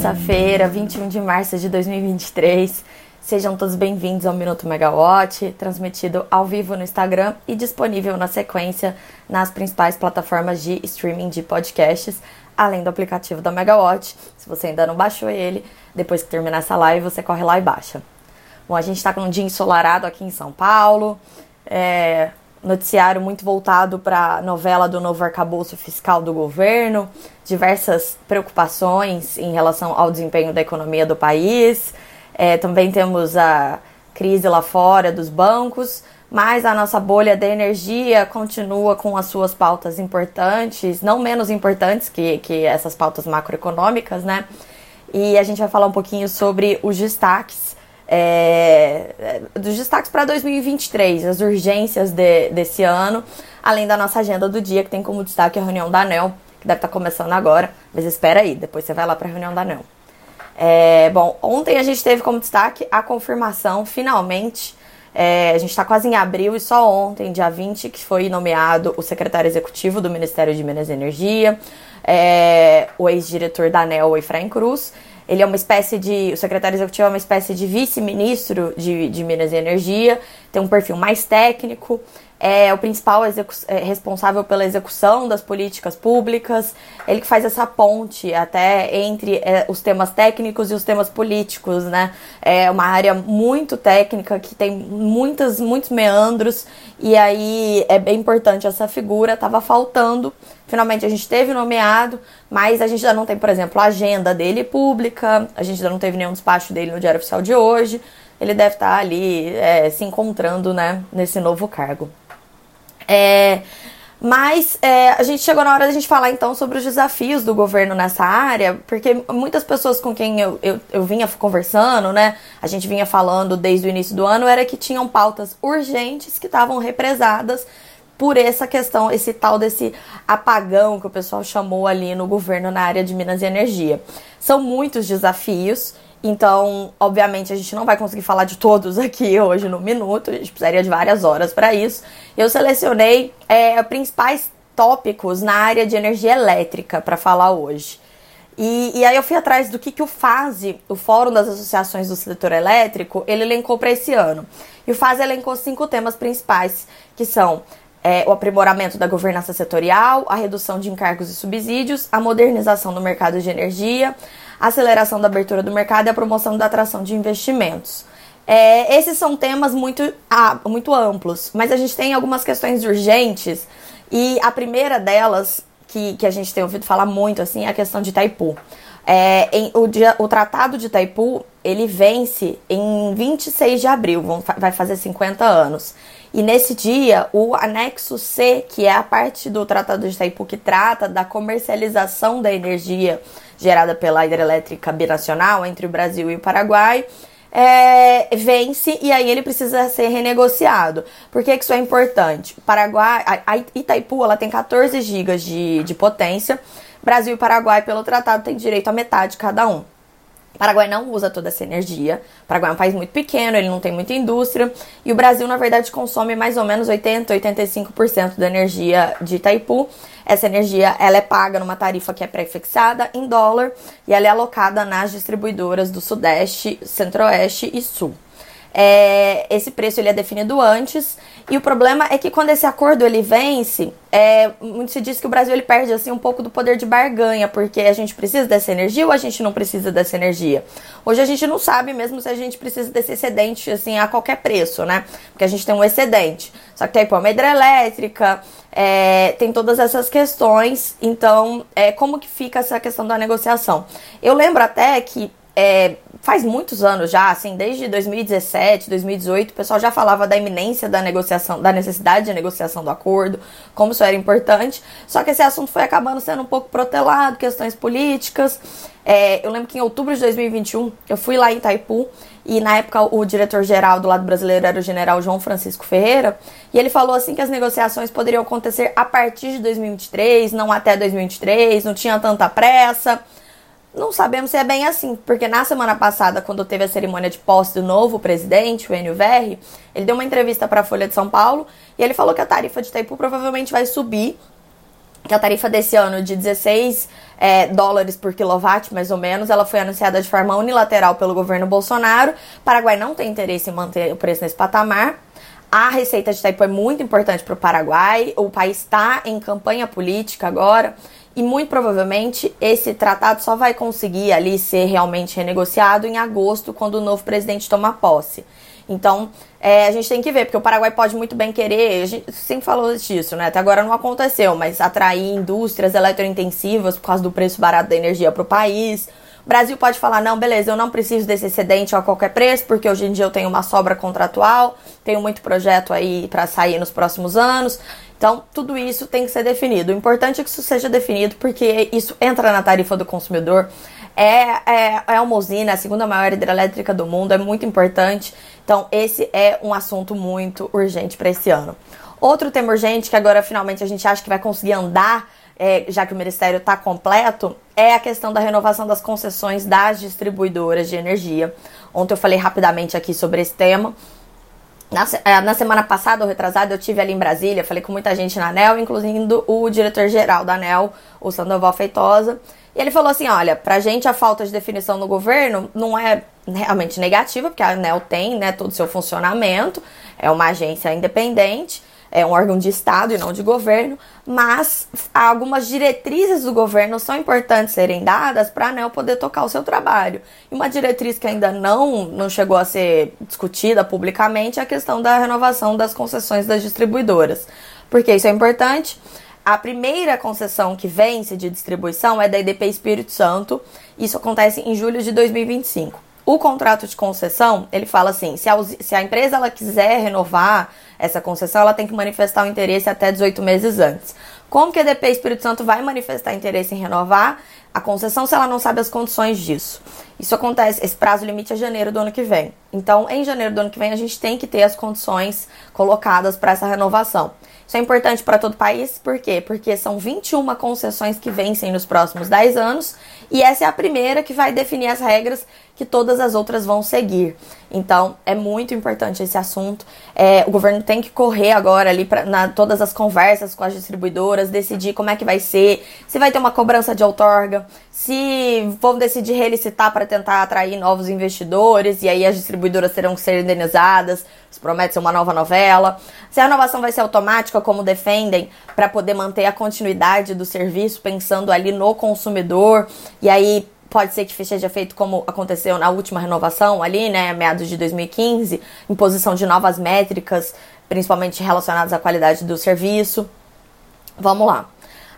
terça-feira, 21 de março de 2023. Sejam todos bem-vindos ao Minuto Megawatt, transmitido ao vivo no Instagram e disponível na sequência nas principais plataformas de streaming de podcasts, além do aplicativo da Megawatt. Se você ainda não baixou ele, depois que terminar essa live, você corre lá e baixa. Bom, a gente está com um dia ensolarado aqui em São Paulo. É, noticiário muito voltado para a novela do novo arcabouço fiscal do governo, diversas preocupações em relação ao desempenho da economia do país. É, também temos a crise lá fora dos bancos, mas a nossa bolha de energia continua com as suas pautas importantes, não menos importantes que, que essas pautas macroeconômicas, né? E a gente vai falar um pouquinho sobre os destaques é, dos destaques para 2023, as urgências de, desse ano, além da nossa agenda do dia, que tem como destaque a reunião da ANEL, que deve estar tá começando agora, mas espera aí, depois você vai lá para a reunião da ANEL. É, bom, ontem a gente teve como destaque a confirmação, finalmente, é, a gente está quase em abril e só ontem, dia 20, que foi nomeado o secretário executivo do Ministério de Minas e Energia, é, o ex-diretor da ANEL, Efraim Cruz, ele é uma espécie de. O secretário executivo é uma espécie de vice-ministro de, de Minas e Energia, tem um perfil mais técnico, é o principal é responsável pela execução das políticas públicas, ele que faz essa ponte até entre é, os temas técnicos e os temas políticos, né? É uma área muito técnica que tem muitas, muitos meandros, e aí é bem importante essa figura, estava faltando. Finalmente a gente teve nomeado, mas a gente ainda não tem, por exemplo, a agenda dele pública, a gente ainda não teve nenhum despacho dele no Diário Oficial de hoje. Ele deve estar ali é, se encontrando né, nesse novo cargo. É, mas é, a gente chegou na hora da gente falar então sobre os desafios do governo nessa área, porque muitas pessoas com quem eu, eu, eu, vinha conversando, né? A gente vinha falando desde o início do ano, era que tinham pautas urgentes que estavam represadas por essa questão, esse tal desse apagão que o pessoal chamou ali no governo na área de Minas e Energia. São muitos desafios. Então, obviamente, a gente não vai conseguir falar de todos aqui hoje no minuto, a gente precisaria de várias horas para isso. Eu selecionei é, principais tópicos na área de energia elétrica para falar hoje. E, e, aí eu fui atrás do que, que o FASE, o Fórum das Associações do Setor Elétrico, ele elencou para esse ano. E o FASE elencou cinco temas principais, que são é, o aprimoramento da governança setorial, a redução de encargos e subsídios, a modernização do mercado de energia, aceleração da abertura do mercado e a promoção da atração de investimentos. É, esses são temas muito, ah, muito amplos, mas a gente tem algumas questões urgentes e a primeira delas, que, que a gente tem ouvido falar muito, assim, é a questão de Itaipu. É, em, o, dia, o Tratado de Itaipu, ele vence em 26 de abril, vão, vai fazer 50 anos. E nesse dia, o anexo C, que é a parte do Tratado de Itaipu que trata da comercialização da energia gerada pela hidrelétrica binacional entre o Brasil e o Paraguai, é, vence e aí ele precisa ser renegociado. Por que, que isso é importante? Paraguai, a, Itaipu ela tem 14 gigas de, de potência. Brasil e Paraguai, pelo tratado, têm direito a metade cada um. Paraguai não usa toda essa energia. O Paraguai é um país muito pequeno, ele não tem muita indústria. E o Brasil, na verdade, consome mais ou menos 80, 85% da energia de Itaipu. Essa energia ela é paga numa tarifa que é prefixada em dólar e ela é alocada nas distribuidoras do Sudeste, Centro-Oeste e Sul. É, esse preço ele é definido antes e o problema é que quando esse acordo ele vence, é, muito se diz que o Brasil ele perde assim um pouco do poder de barganha porque a gente precisa dessa energia ou a gente não precisa dessa energia. Hoje a gente não sabe mesmo se a gente precisa desse excedente assim a qualquer preço, né? Porque a gente tem um excedente. Só que tem uma hidrelétrica, é, tem todas essas questões. Então, é, como que fica essa questão da negociação? Eu lembro até que é, faz muitos anos já, assim, desde 2017, 2018, o pessoal já falava da iminência da negociação, da necessidade de negociação do acordo, como isso era importante. Só que esse assunto foi acabando sendo um pouco protelado, questões políticas. É, eu lembro que em outubro de 2021 eu fui lá em Itaipu e na época o diretor-geral do lado brasileiro era o general João Francisco Ferreira e ele falou assim que as negociações poderiam acontecer a partir de 2023, não até 2023, não tinha tanta pressa. Não sabemos se é bem assim, porque na semana passada, quando teve a cerimônia de posse do novo presidente, o Enio Verri, ele deu uma entrevista para a Folha de São Paulo e ele falou que a tarifa de Itaipu provavelmente vai subir, que a tarifa desse ano de 16 é, dólares por quilowatt, mais ou menos, ela foi anunciada de forma unilateral pelo governo Bolsonaro. Paraguai não tem interesse em manter o preço nesse patamar. A receita de Itaipu é muito importante para o Paraguai. O país está em campanha política agora e muito provavelmente esse tratado só vai conseguir ali ser realmente renegociado em agosto, quando o novo presidente tomar posse. Então, é, a gente tem que ver, porque o Paraguai pode muito bem querer, a gente sempre falou disso, né? Até agora não aconteceu, mas atrair indústrias eletrointensivas por causa do preço barato da energia para o país. O Brasil pode falar, não, beleza, eu não preciso desse excedente a qualquer preço, porque hoje em dia eu tenho uma sobra contratual, tenho muito projeto aí para sair nos próximos anos. Então, tudo isso tem que ser definido. O importante é que isso seja definido, porque isso entra na tarifa do consumidor. É, é, é uma usina, a segunda maior hidrelétrica do mundo, é muito importante. Então, esse é um assunto muito urgente para esse ano. Outro tema urgente que agora finalmente a gente acha que vai conseguir andar, é, já que o Ministério está completo, é a questão da renovação das concessões das distribuidoras de energia. Ontem eu falei rapidamente aqui sobre esse tema. Na, é, na, semana passada, ou retrasada, eu tive ali em Brasília, falei com muita gente na ANEL, incluindo o diretor-geral da ANEL, o Sandoval Feitosa. E ele falou assim: olha, pra gente a falta de definição no governo não é realmente negativa, porque a ANEL tem né, todo o seu funcionamento, é uma agência independente, é um órgão de Estado e não de governo, mas algumas diretrizes do governo são importantes serem dadas para a ANEL poder tocar o seu trabalho. E uma diretriz que ainda não, não chegou a ser discutida publicamente é a questão da renovação das concessões das distribuidoras. Porque isso é importante. A primeira concessão que vence de distribuição é da IDP Espírito Santo. Isso acontece em julho de 2025. O contrato de concessão, ele fala assim, se a, se a empresa ela quiser renovar essa concessão, ela tem que manifestar o interesse até 18 meses antes. Como que a EDP Espírito Santo vai manifestar interesse em renovar a concessão se ela não sabe as condições disso? Isso acontece, esse prazo limite é janeiro do ano que vem. Então, em janeiro do ano que vem, a gente tem que ter as condições colocadas para essa renovação. Isso é importante para todo o país, por quê? Porque são 21 concessões que vencem nos próximos 10 anos e essa é a primeira que vai definir as regras que todas as outras vão seguir. Então, é muito importante esse assunto. É, o governo tem que correr agora ali para todas as conversas com as distribuidoras, decidir como é que vai ser, se vai ter uma cobrança de outorga, se vão decidir relicitar para tentar atrair novos investidores e aí as distribuidoras terão que ser indenizadas. Isso promete ser uma nova novela. Se a renovação vai ser automática, como defendem, para poder manter a continuidade do serviço, pensando ali no consumidor. E aí pode ser que seja feito como aconteceu na última renovação ali, né, meados de 2015, imposição de novas métricas, principalmente relacionadas à qualidade do serviço. Vamos lá.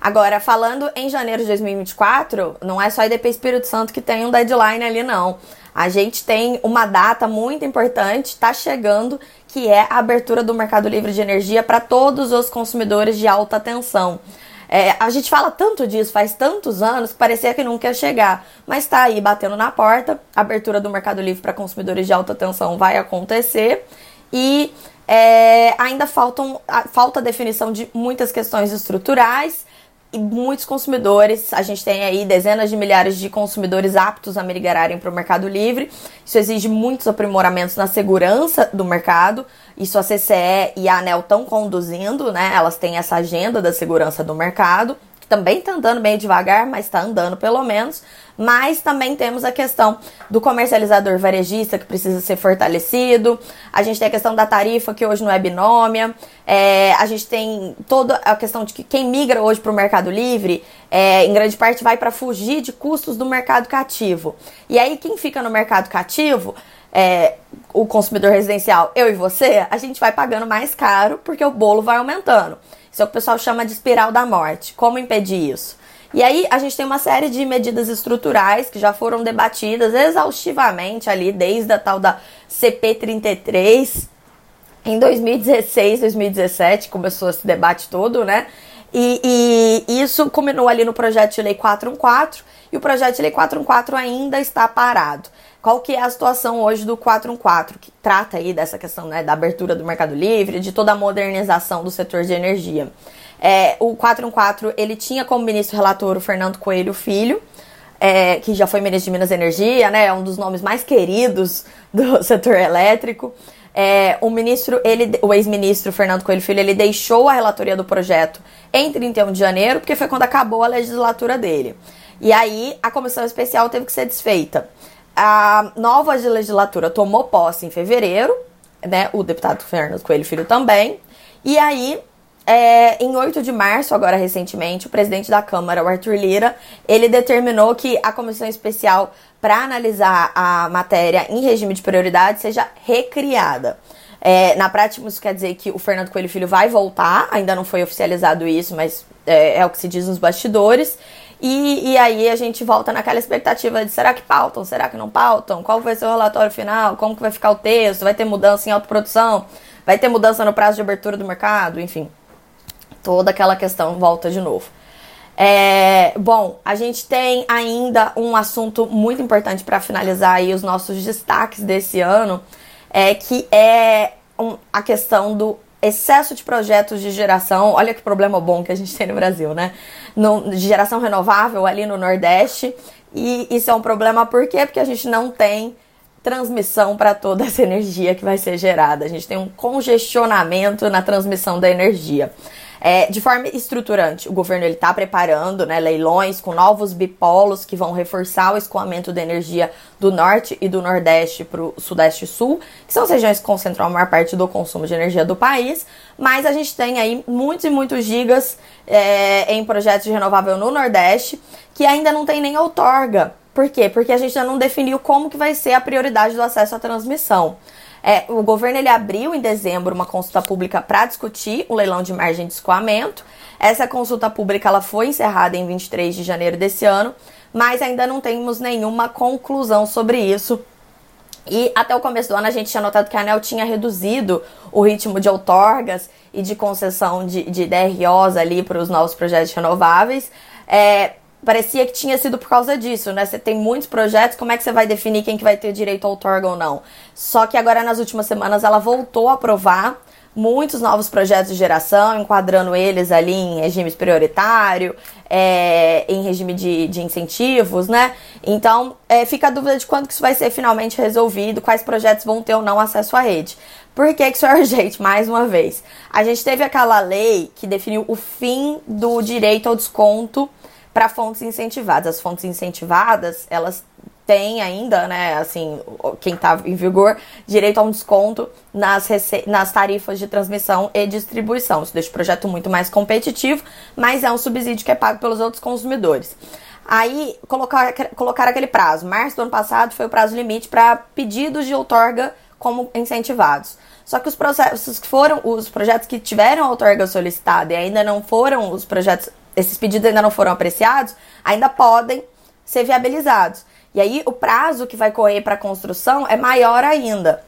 Agora, falando em janeiro de 2024, não é só IDP Espírito Santo que tem um deadline ali, não. A gente tem uma data muito importante, está chegando, que é a abertura do mercado livre de energia para todos os consumidores de alta tensão. É, a gente fala tanto disso faz tantos anos parecia que nunca ia chegar, mas está aí batendo na porta. A abertura do mercado livre para consumidores de alta tensão vai acontecer e é, ainda faltam, falta a definição de muitas questões estruturais e muitos consumidores. A gente tem aí dezenas de milhares de consumidores aptos a migrarem para o Mercado Livre. Isso exige muitos aprimoramentos na segurança do mercado. Isso a CCE e a ANEL estão conduzindo, né? Elas têm essa agenda da segurança do mercado também está andando bem devagar, mas está andando pelo menos. Mas também temos a questão do comercializador varejista que precisa ser fortalecido. A gente tem a questão da tarifa que hoje não é binômia. É, a gente tem toda a questão de que quem migra hoje para o Mercado Livre, é, em grande parte, vai para fugir de custos do mercado cativo. E aí quem fica no mercado cativo é, o consumidor residencial, eu e você, a gente vai pagando mais caro porque o bolo vai aumentando. Isso é o que o pessoal chama de espiral da morte. Como impedir isso? E aí a gente tem uma série de medidas estruturais que já foram debatidas exaustivamente ali desde a tal da CP33 em 2016, 2017 começou esse debate todo, né? E, e, isso culminou ali no projeto de lei 414 e o projeto de lei 414 ainda está parado. Qual que é a situação hoje do 414, que trata aí dessa questão né, da abertura do mercado livre, de toda a modernização do setor de energia? É, o 414, ele tinha como ministro relator o Fernando Coelho Filho, é, que já foi ministro de Minas e Energia, né, é um dos nomes mais queridos do setor elétrico. É, o ministro, ele, o ex-ministro Fernando Coelho Filho, ele deixou a relatoria do projeto em 31 de janeiro, porque foi quando acabou a legislatura dele. E aí a comissão especial teve que ser desfeita. A nova legislatura tomou posse em fevereiro, né? O deputado Fernando Coelho Filho também. E aí é, em 8 de março, agora recentemente, o presidente da Câmara, o Arthur Lira, ele determinou que a comissão especial para analisar a matéria em regime de prioridade seja recriada. É, na prática, isso quer dizer que o Fernando Coelho Filho vai voltar, ainda não foi oficializado isso, mas é, é o que se diz nos bastidores. E, e, aí a gente volta naquela expectativa de será que pautam, será que não pautam? Qual vai ser o relatório final? Como que vai ficar o texto? Vai ter mudança em autoprodução? Vai ter mudança no prazo de abertura do mercado? Enfim, toda aquela questão volta de novo. É, bom, a gente tem ainda um assunto muito importante para finalizar aí os nossos destaques desse ano, é que é um, a questão do excesso de projetos de geração. Olha que problema bom que a gente tem no Brasil, né? No, de geração renovável ali no Nordeste. E isso é um problema por quê? Porque a gente não tem transmissão para toda essa energia que vai ser gerada. A gente tem um congestionamento na transmissão da energia. É, de forma estruturante, o governo está preparando né, leilões com novos bipolos que vão reforçar o escoamento da energia do norte e do nordeste para o sudeste e sul, que são as regiões que concentram a maior parte do consumo de energia do país. Mas a gente tem aí muitos e muitos gigas é, em projetos de renovável no nordeste que ainda não tem nem outorga. Por quê? Porque a gente ainda não definiu como que vai ser a prioridade do acesso à transmissão. É, o governo ele abriu em dezembro uma consulta pública para discutir o leilão de margem de escoamento. Essa consulta pública ela foi encerrada em 23 de janeiro desse ano, mas ainda não temos nenhuma conclusão sobre isso. E até o começo do ano a gente tinha notado que a ANEL tinha reduzido o ritmo de outorgas e de concessão de, de DROs ali para os novos projetos renováveis. É, parecia que tinha sido por causa disso, né? Você tem muitos projetos, como é que você vai definir quem que vai ter direito ao outorga ou não? Só que agora nas últimas semanas ela voltou a aprovar muitos novos projetos de geração, enquadrando eles ali em regimes prioritário, é, em regime de, de incentivos, né? Então, é, fica a dúvida de quando que isso vai ser finalmente resolvido, quais projetos vão ter ou não acesso à rede. Por que, que isso é urgente? Mais uma vez, a gente teve aquela lei que definiu o fim do direito ao desconto para fontes incentivadas. As fontes incentivadas, elas têm ainda, né, assim, quem está em vigor, direito a um desconto nas, nas tarifas de transmissão e distribuição. Isso deixa o projeto muito mais competitivo, mas é um subsídio que é pago pelos outros consumidores. Aí colocar, colocar aquele prazo. Março do ano passado foi o prazo limite para pedidos de outorga como incentivados. Só que os processos que foram, os projetos que tiveram outorga solicitada e ainda não foram os projetos esses pedidos ainda não foram apreciados, ainda podem ser viabilizados. E aí o prazo que vai correr para a construção é maior ainda.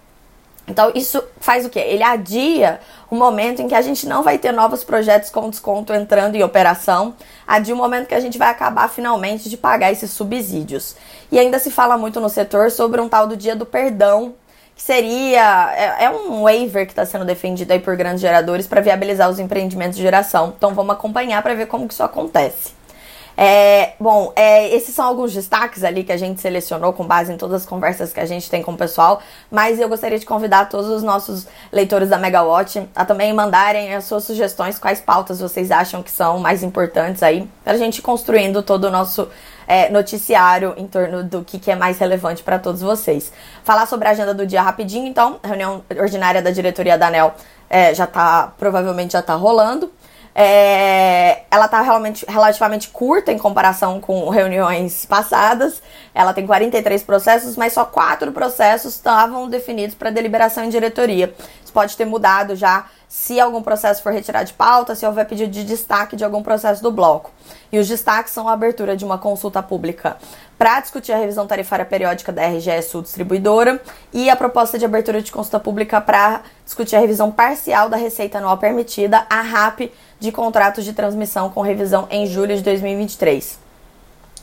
Então isso faz o quê? Ele adia o momento em que a gente não vai ter novos projetos com desconto entrando em operação, adia o momento que a gente vai acabar finalmente de pagar esses subsídios. E ainda se fala muito no setor sobre um tal do dia do perdão que seria. É, é um waiver que está sendo defendido aí por grandes geradores para viabilizar os empreendimentos de geração. Então vamos acompanhar para ver como que isso acontece. É, bom, é, esses são alguns destaques ali que a gente selecionou com base em todas as conversas que a gente tem com o pessoal, mas eu gostaria de convidar todos os nossos leitores da Megawatt a também mandarem as suas sugestões, quais pautas vocês acham que são mais importantes aí, para a gente ir construindo todo o nosso é, noticiário em torno do que, que é mais relevante para todos vocês. Falar sobre a agenda do dia rapidinho, então, reunião ordinária da diretoria da ANEL é, já tá, provavelmente já está rolando. É, ela está realmente, relativamente curta em comparação com reuniões passadas. Ela tem 43 processos, mas só quatro processos estavam definidos para deliberação em diretoria. Isso pode ter mudado já se algum processo for retirado de pauta, se houver pedido de destaque de algum processo do bloco. E os destaques são a abertura de uma consulta pública para discutir a revisão tarifária periódica da RGE Sul Distribuidora e a proposta de abertura de consulta pública para discutir a revisão parcial da receita anual permitida, a RAP, de contratos de transmissão com revisão em julho de 2023.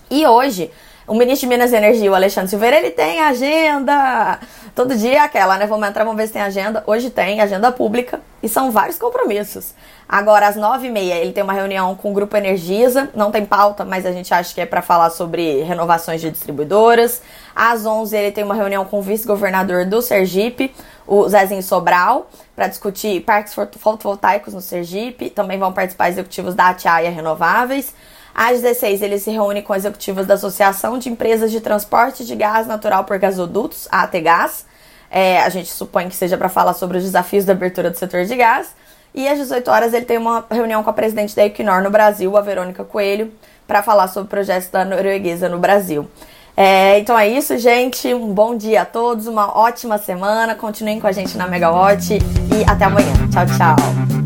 E hoje, o ministro de Minas e Energia, o Alexandre Silveira, ele tem agenda. Todo dia é aquela, né? Vamos entrar, vamos ver se tem agenda. Hoje tem agenda pública e são vários compromissos. Agora, às nove e meia, ele tem uma reunião com o Grupo Energisa. Não tem pauta, mas a gente acha que é para falar sobre renovações de distribuidoras. Às onze, ele tem uma reunião com o vice-governador do Sergipe, o Zezinho Sobral para discutir parques fotovoltaicos no Sergipe. Também vão participar executivos da Atiaia Renováveis. Às 16, ele se reúne com executivos da Associação de Empresas de Transporte de Gás Natural por Gasodutos, a ATGAS. É, a gente supõe que seja para falar sobre os desafios da abertura do setor de gás. E às 18 horas ele tem uma reunião com a presidente da Equinor no Brasil, a Verônica Coelho, para falar sobre projetos da norueguesa no Brasil. É, então é isso, gente. Um bom dia a todos, uma ótima semana. Continuem com a gente na Megawatt e até amanhã. Tchau, tchau.